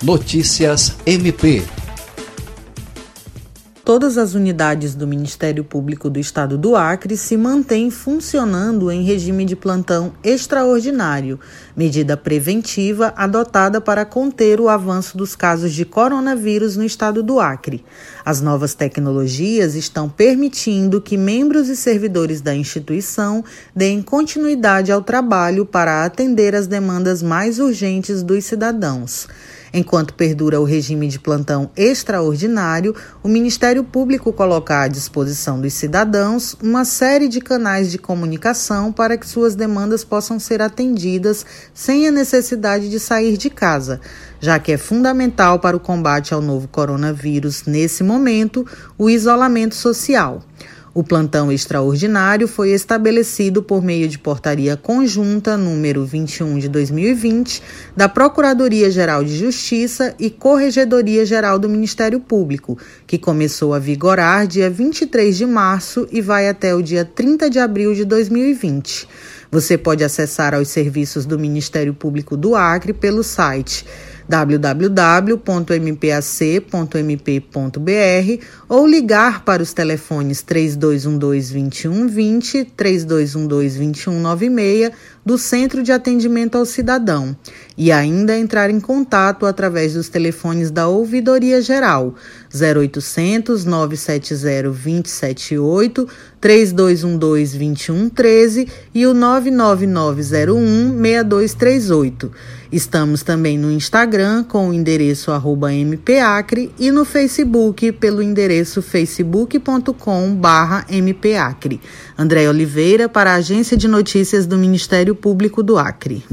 Notícias MP todas as unidades do Ministério Público do Estado do Acre se mantêm funcionando em regime de plantão extraordinário, medida preventiva adotada para conter o avanço dos casos de coronavírus no estado do Acre. As novas tecnologias estão permitindo que membros e servidores da instituição deem continuidade ao trabalho para atender as demandas mais urgentes dos cidadãos. Enquanto perdura o regime de plantão extraordinário, o Ministério Público coloca à disposição dos cidadãos uma série de canais de comunicação para que suas demandas possam ser atendidas sem a necessidade de sair de casa, já que é fundamental para o combate ao novo coronavírus nesse momento o isolamento social. O plantão extraordinário foi estabelecido por meio de portaria conjunta número 21 de 2020 da Procuradoria-Geral de Justiça e Corregedoria-Geral do Ministério Público, que começou a vigorar dia 23 de março e vai até o dia 30 de abril de 2020. Você pode acessar aos serviços do Ministério Público do Acre pelo site www.mpac.mp.br ou ligar para os telefones 3212-2120, 3212-2196 do Centro de Atendimento ao Cidadão e ainda entrar em contato através dos telefones da Ouvidoria Geral 0800 970 278, 3212 2113 e o 99901 6238. Estamos também no Instagram com o endereço arroba mpacre e no Facebook pelo endereço facebook.com barra mpacre. André Oliveira para a Agência de Notícias do Ministério Público do Acre.